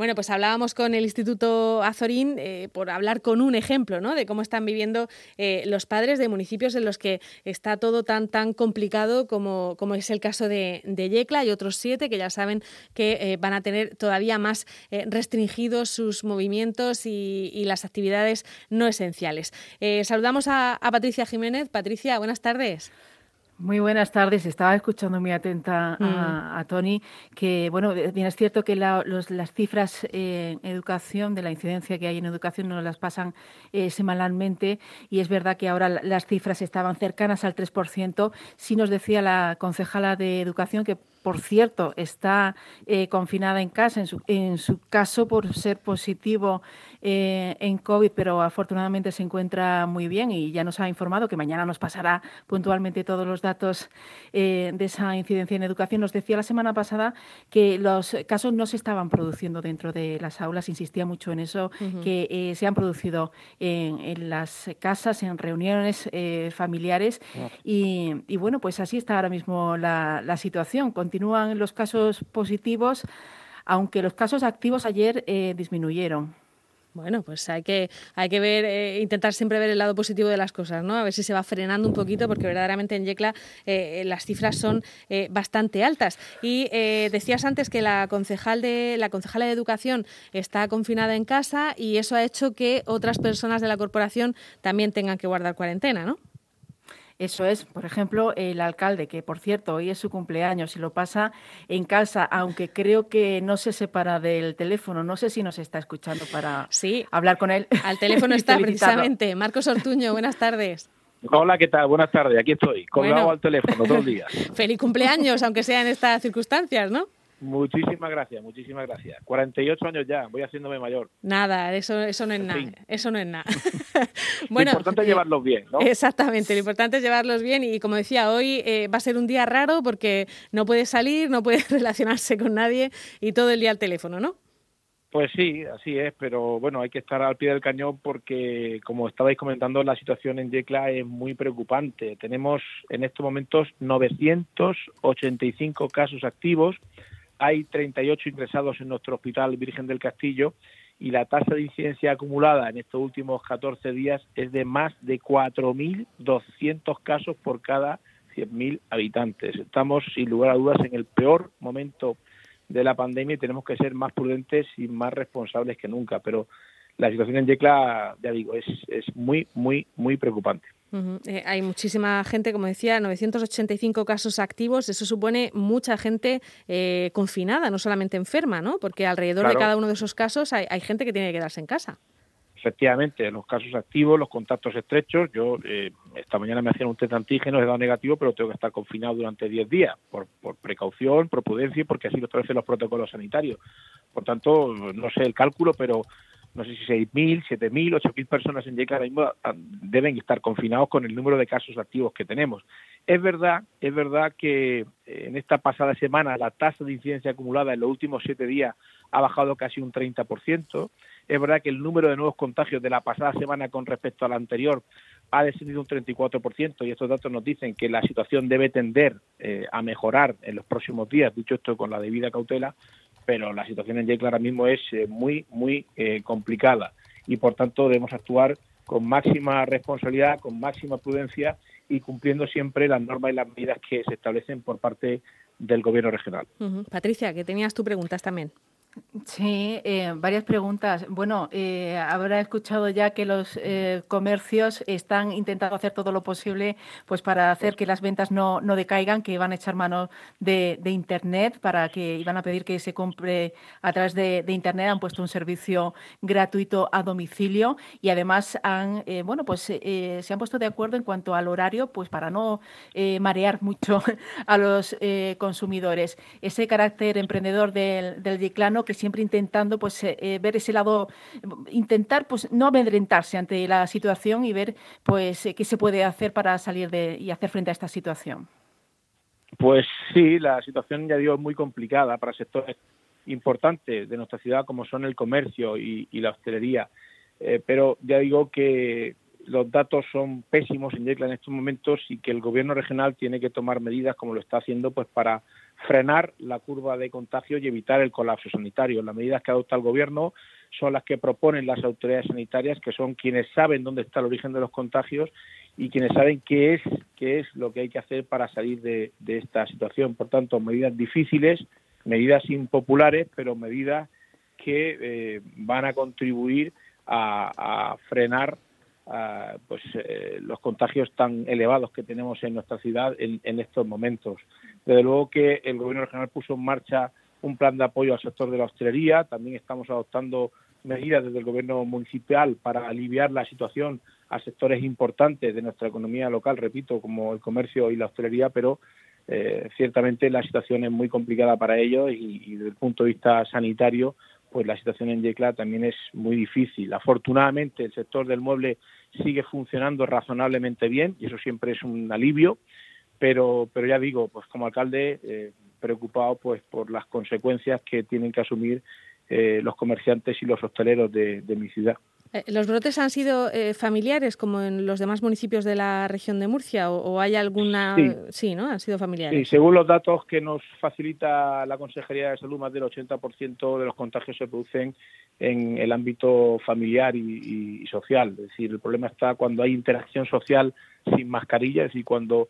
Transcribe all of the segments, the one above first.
Bueno, pues hablábamos con el Instituto Azorín eh, por hablar con un ejemplo ¿no? de cómo están viviendo eh, los padres de municipios en los que está todo tan tan complicado como, como es el caso de, Yecla y otros siete que ya saben que eh, van a tener todavía más restringidos sus movimientos y, las actividades no esenciales. saludamos a Patricia Jiménez. Patricia, buenas tardes. Muy buenas tardes. Estaba escuchando muy atenta a, mm. Tony, que bueno, bien es cierto que las cifras en educación, de la incidencia que hay en educación, no las pasan eh, semanalmente y es verdad que ahora las cifras estaban cercanas al 3%. Sí nos decía la concejala de educación que por cierto, está eh, confinada en casa, en su, en su, caso por ser positivo eh, en COVID, pero afortunadamente se encuentra muy bien y ya nos ha informado que mañana nos pasará puntualmente todos los datos eh, de esa incidencia en educación. Nos decía la semana pasada que los casos no se estaban produciendo dentro de las aulas, insistía mucho en eso, que se han producido en, las casas, en reuniones familiares y, y, bueno, pues así está ahora mismo la, la situación continúan los casos positivos, aunque los casos activos ayer eh, disminuyeron. Bueno, pues hay que, hay que ver, eh, intentar siempre ver el lado positivo de las cosas, ¿no? A ver si se va frenando un poquito, porque verdaderamente en Yecla eh, las cifras son bastante altas. Y decías antes que la concejal de la concejala de educación está confinada en casa y eso ha hecho que otras personas de la corporación también tengan que guardar cuarentena, ¿no? Eso es, por ejemplo, el alcalde, que por cierto hoy es su cumpleaños y lo pasa en casa, aunque creo que no se separa del teléfono. No sé si nos está escuchando para sí, hablar con él. Al teléfono está precisamente. Marcos Ortuño, buenas tardes. Hola, ¿qué tal? Buenas tardes, aquí estoy, colgado al teléfono todos los días. Feliz cumpleaños, aunque sea en estas circunstancias, ¿no? Muchísimas gracias, muchísimas gracias. 48 años ya, voy haciéndome mayor. Nada, eso, eso no es nada. Eso no es nada. bueno, lo importante es llevarlos bien, ¿no? Exactamente, lo importante es llevarlos bien y como decía, hoy eh, va a ser un día raro porque no puedes salir, no puedes relacionarse con nadie y todo el día al teléfono, ¿no? Pues sí, así es, pero bueno, hay que estar al pie del cañón porque, como estabais comentando, la situación en Yecla es muy preocupante. Tenemos en estos momentos 985 casos activos hay 38 ingresados en nuestro hospital Virgen del Castillo y la tasa de incidencia acumulada en estos últimos 14 días es de más de 4.200 casos por cada 100.000 habitantes. Estamos, sin lugar a dudas, en el peor momento de la pandemia y tenemos que ser más prudentes y más responsables que nunca. Pero la situación en Yecla, ya digo, es, es muy, muy, muy preocupante. Eh, hay muchísima gente, como decía, 985 casos activos. Eso supone mucha gente eh, confinada, no solamente enferma, ¿no? Porque alrededor de cada uno de esos casos hay, gente que tiene que quedarse en casa. Efectivamente, los casos activos, los contactos estrechos. Yo eh, esta mañana me hacían un test antígeno, he dado negativo, pero tengo que estar confinado durante 10 días por, por precaución, por prudencia y porque así lo establecen los protocolos sanitarios. Por tanto, no sé el cálculo, pero no sé si 6.000, 7.000, 8.000 personas en Yecla ah, deben estar confinados con el número de casos activos que tenemos. Es verdad, es verdad que eh, en esta pasada semana la tasa de incidencia acumulada en los últimos siete días ha bajado casi un 30%. Es verdad que el número de nuevos contagios de la pasada semana con respecto a la anterior ha descendido un 34% y estos datos nos dicen que la situación debe tender eh, a mejorar en los próximos días, dicho esto con la debida cautela, pero la situación en Yecla ahora mismo es eh, muy, muy eh, complicada y por tanto debemos actuar con máxima responsabilidad, con máxima prudencia y cumpliendo siempre las normas y las medidas que se establecen por parte del Gobierno regional. Patricia, que tenías tú preguntas también. Sí, eh, varias preguntas. Bueno, eh, habrá escuchado ya que los eh, comercios están intentando hacer todo lo posible pues para hacer que las ventas no, no decaigan, que van a echar mano de, Internet, para que iban a pedir que se compre a través de, Internet. Han puesto un servicio gratuito a domicilio y además han, eh, bueno, pues se han puesto de acuerdo en cuanto al horario, pues para no marear mucho a los consumidores. Ese carácter emprendedor del, del Que siempre intentando pues eh, eh, ver ese lado, intentar pues no amedrentarse ante la situación y ver pues eh, qué se puede hacer para salir de y hacer frente a esta situación. Pues sí, la situación ya digo es muy complicada para sectores importantes de nuestra ciudad como son el comercio y, la hostelería, pero ya digo que los datos son pésimos en Yecla en estos momentos y que el gobierno regional tiene que tomar medidas como lo está haciendo pues para frenar la curva de contagio y evitar el colapso sanitario. Las medidas que adopta el gobierno son las que proponen las autoridades sanitarias, que son quienes saben dónde está el origen de los contagios y quienes saben qué es, qué es lo que hay que hacer para salir de, esta situación. Por tanto, medidas difíciles, medidas impopulares, pero medidas que eh, van a contribuir a, frenar pues eh, los contagios tan elevados que tenemos en nuestra ciudad en, estos momentos. Desde luego que el Gobierno regional puso en marcha un plan de apoyo al sector de la hostelería, también estamos adoptando medidas desde el Gobierno municipal para aliviar la situación a sectores importantes de nuestra economía local, repito, como el comercio y la hostelería, pero eh, ciertamente la situación es muy complicada para ellos y, y desde el punto de vista sanitario pues la situación en Yecla también es muy difícil. Afortunadamente el sector del mueble sigue funcionando razonablemente bien y eso siempre es un alivio, pero, pero ya digo, pues como alcalde eh, preocupado pues por las consecuencias que tienen que asumir eh, los comerciantes y los hosteleros de mi ciudad. Eh, ¿Los brotes han sido eh, familiares como en los demás municipios de la región de Murcia o, hay alguna... Sí. ¿no? Han sido familiares. Sí, según los datos que nos facilita la Consejería de Salud, más del 80% de los contagios se producen en el ámbito familiar y, social. Es decir, el problema está cuando hay interacción social sin mascarillas y cuando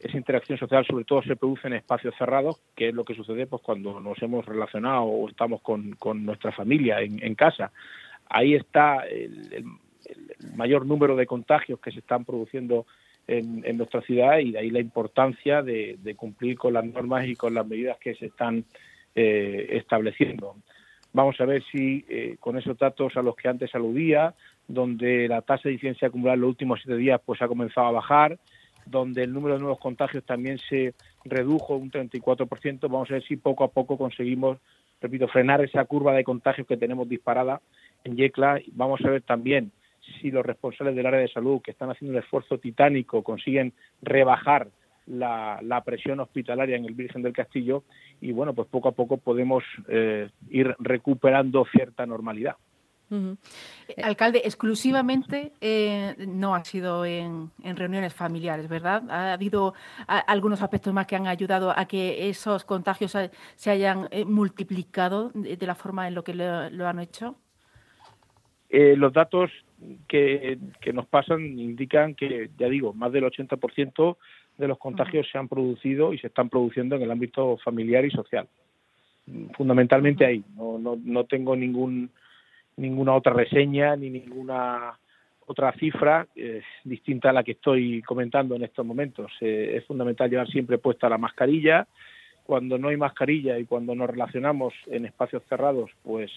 esa interacción social sobre todo se produce en espacios cerrados, que es lo que sucede pues cuando nos hemos relacionado o estamos con, nuestra familia en casa ahí está el, mayor número de contagios que se están produciendo en, nuestra ciudad y de ahí la importancia de, cumplir con las normas y con las medidas que se están eh, estableciendo. Vamos a ver si eh, con esos datos a los que antes aludía, donde la tasa de incidencia acumulada en los últimos siete días pues ha comenzado a bajar, donde el número de nuevos contagios también se redujo un 34%, vamos a ver si poco a poco conseguimos, repito, frenar esa curva de contagios que tenemos disparada en Yecla. Vamos a ver también si los responsables del área de salud, que están haciendo un esfuerzo titánico, consiguen rebajar la, presión hospitalaria en el Virgen del Castillo y bueno, pues poco a poco podemos eh, ir recuperando cierta normalidad. Eh, alcalde, exclusivamente eh, no ha sido en, reuniones familiares, ¿verdad? ¿Ha habido algunos aspectos más que han ayudado a que esos contagios se hayan multiplicado de, la forma en lo que lo han hecho? Eh, los datos que, nos pasan indican que, ya digo, más del 80% de los contagios se han producido y se están produciendo en el ámbito familiar y social. Fundamentalmente ahí. No, no, no tengo ningún, ninguna otra reseña ni ninguna otra cifra distinta a la que estoy comentando en estos momentos. Eh, es fundamental llevar siempre puesta la mascarilla. Cuando no hay mascarilla y cuando nos relacionamos en espacios cerrados, pues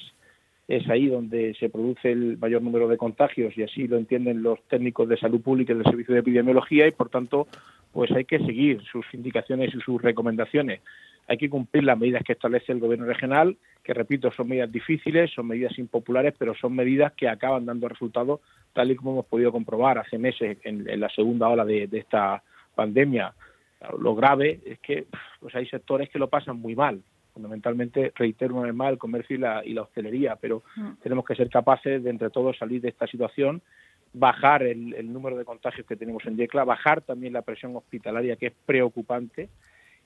es ahí donde se produce el mayor número de contagios y así lo entienden los técnicos de salud pública y del servicio de epidemiología y por tanto pues hay que seguir sus indicaciones y sus recomendaciones. Hay que cumplir las medidas que establece el gobierno regional, que repito, son medidas difíciles, son medidas impopulares, pero son medidas que acaban dando resultados, tal y como hemos podido comprobar hace meses en, la segunda ola de, esta pandemia. Lo grave es que pues hay sectores que lo pasan muy mal, fundamentalmente, reitero una vez más, el comercio y la, y la hostelería, pero mm. tenemos que ser capaces de entre todos salir de esta situación, bajar el, número de contagios que tenemos en Yecla, bajar también la presión hospitalaria, que es preocupante,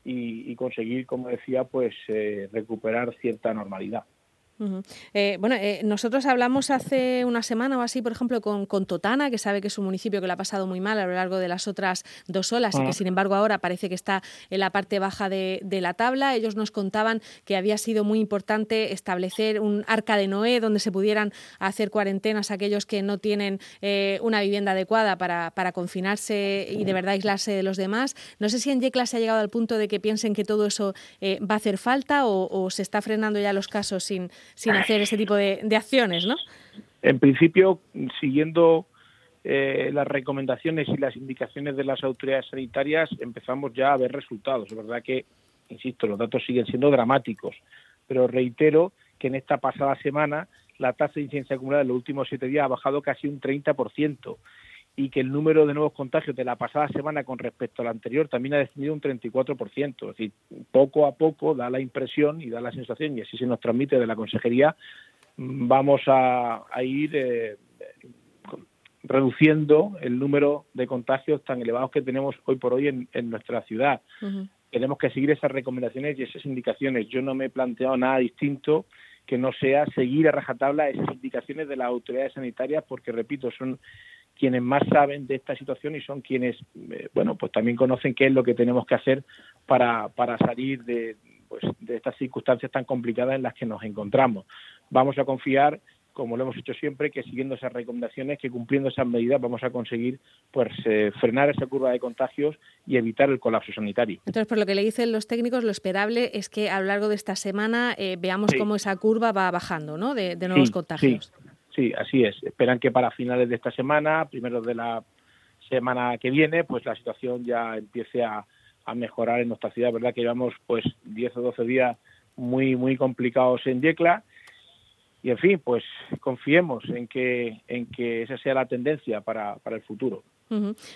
y, conseguir, como decía, pues eh, recuperar cierta normalidad. Eh, bueno, eh, nosotros hablamos hace una semana o así, por ejemplo, con, Totana, que sabe que es un municipio que lo ha pasado muy mal a lo largo de las otras dos olas y que, sin embargo, ahora parece que está en la parte baja de, la tabla. Ellos nos contaban que había sido muy importante establecer un arca de Noé donde se pudieran hacer cuarentenas aquellos que no tienen eh, una vivienda adecuada para, confinarse y de verdad aislarse de los demás. No sé si en Yecla se ha llegado al punto de que piensen que todo eso va a hacer falta o se está frenando ya los casos sin sin hacer ese tipo de, acciones, ¿no? En principio, siguiendo eh, las recomendaciones y las indicaciones de las autoridades sanitarias, empezamos ya a ver resultados. Es verdad que, insisto, los datos siguen siendo dramáticos, pero reitero que en esta pasada semana la tasa de incidencia acumulada en los últimos siete días ha bajado casi un 30% y que el número de nuevos contagios de la pasada semana con respecto a la anterior también ha descendido un 34%. Es decir, poco a poco da la impresión y da la sensación, y así se nos transmite de la consejería, vamos a, ir eh, reduciendo el número de contagios tan elevados que tenemos hoy por hoy en, nuestra ciudad. Tenemos que seguir esas recomendaciones y esas indicaciones. Yo no me he planteado nada distinto que no sea seguir a rajatabla esas indicaciones de las autoridades sanitarias, porque, repito, son quienes más saben de esta situación y son quienes, eh, bueno, pues también conocen qué es lo que tenemos que hacer para, para salir de, pues, de estas circunstancias tan complicadas en las que nos encontramos. Vamos a confiar como lo hemos hecho siempre, que siguiendo esas recomendaciones, que cumpliendo esas medidas vamos a conseguir pues eh, frenar esa curva de contagios y evitar el colapso sanitario. Entonces, por lo que le dicen los técnicos, lo esperable es que a lo largo de esta semana eh, veamos cómo esa curva va bajando, ¿no? De, nuevos contagios. Sí, así es. Esperan que para finales de esta semana, primero de la semana que viene, pues la situación ya empiece a, a mejorar en nuestra ciudad, ¿verdad? Que llevamos pues 10 o 12 días muy muy complicados en Yecla y en fin, pues confiemos en que, en que esa sea la tendencia para, para el futuro.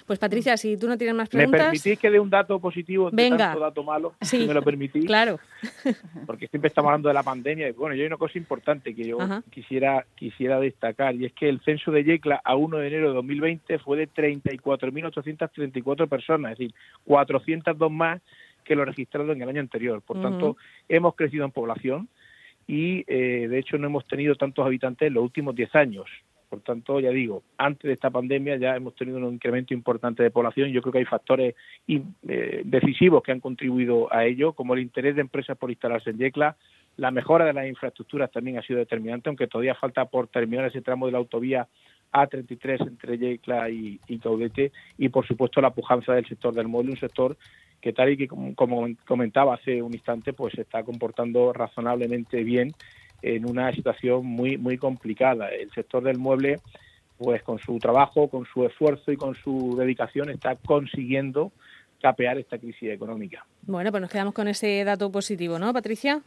Pues Patricia, si tú no tienes más preguntas... ¿Me permitís que dé un dato positivo de tanto dato malo? Sí, si me lo permitís. Claro. Porque siempre estamos hablando de la pandemia. Y bueno, yo hay una cosa importante que yo quisiera quisiera destacar y es que el censo de Yecla a 1 de enero de 2020 fue de 34.834 personas, es decir, 402 más que lo registrado en el año anterior. Por tanto, hemos crecido en población y eh, de hecho no hemos tenido tantos habitantes en los últimos 10 años. Por tanto, ya digo, antes de esta pandemia ya hemos tenido un incremento importante de población. Yo creo que hay factores eh, decisivos que han contribuido a ello, como el interés de empresas por instalarse en Yecla. La mejora de las infraestructuras también ha sido determinante, aunque todavía falta por terminar ese tramo de la autovía A33 entre Yecla y, y Caudete. Y, por supuesto, la pujanza del sector del móvil, un sector que tal y que como, comentaba hace un instante, pues se está comportando razonablemente bien en una situación muy muy complicada. El sector del mueble, pues con su trabajo, con su esfuerzo y con su dedicación está consiguiendo capear esta crisis económica. Bueno, pues nos quedamos con ese dato positivo, ¿no, Patricia?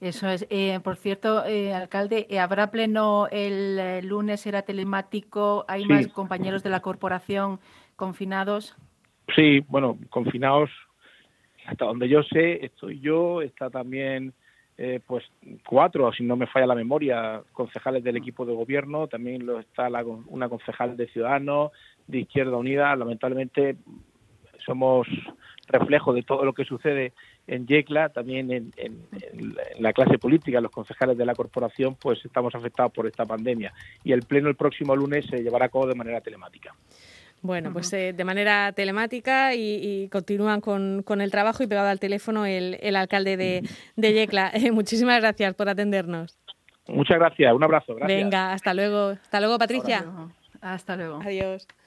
Eso es. Eh, por cierto, eh, alcalde, eh, ¿habrá pleno el lunes? ¿Será telemático? ¿Hay más compañeros de la corporación confinados? Sí, bueno, confinados, hasta donde yo sé, estoy yo, está también eh, pues cuatro, si no me falla la memoria, concejales del equipo de gobierno, también lo está la, una concejal de Ciudadanos, de Izquierda Unida, lamentablemente somos reflejo de todo lo que sucede en Yecla, también en, en, la clase política, los concejales de la corporación, pues estamos afectados por esta pandemia. Y el pleno el próximo lunes se llevará a cabo de manera telemática. Bueno, pues eh, de manera telemática y, continúan con, el trabajo y pegado al teléfono el, alcalde de, de Yecla. Eh, muchísimas gracias por atendernos. Muchas gracias, un abrazo. Gracias. Venga, hasta luego. Hasta luego, Patricia. Hasta luego. Adiós.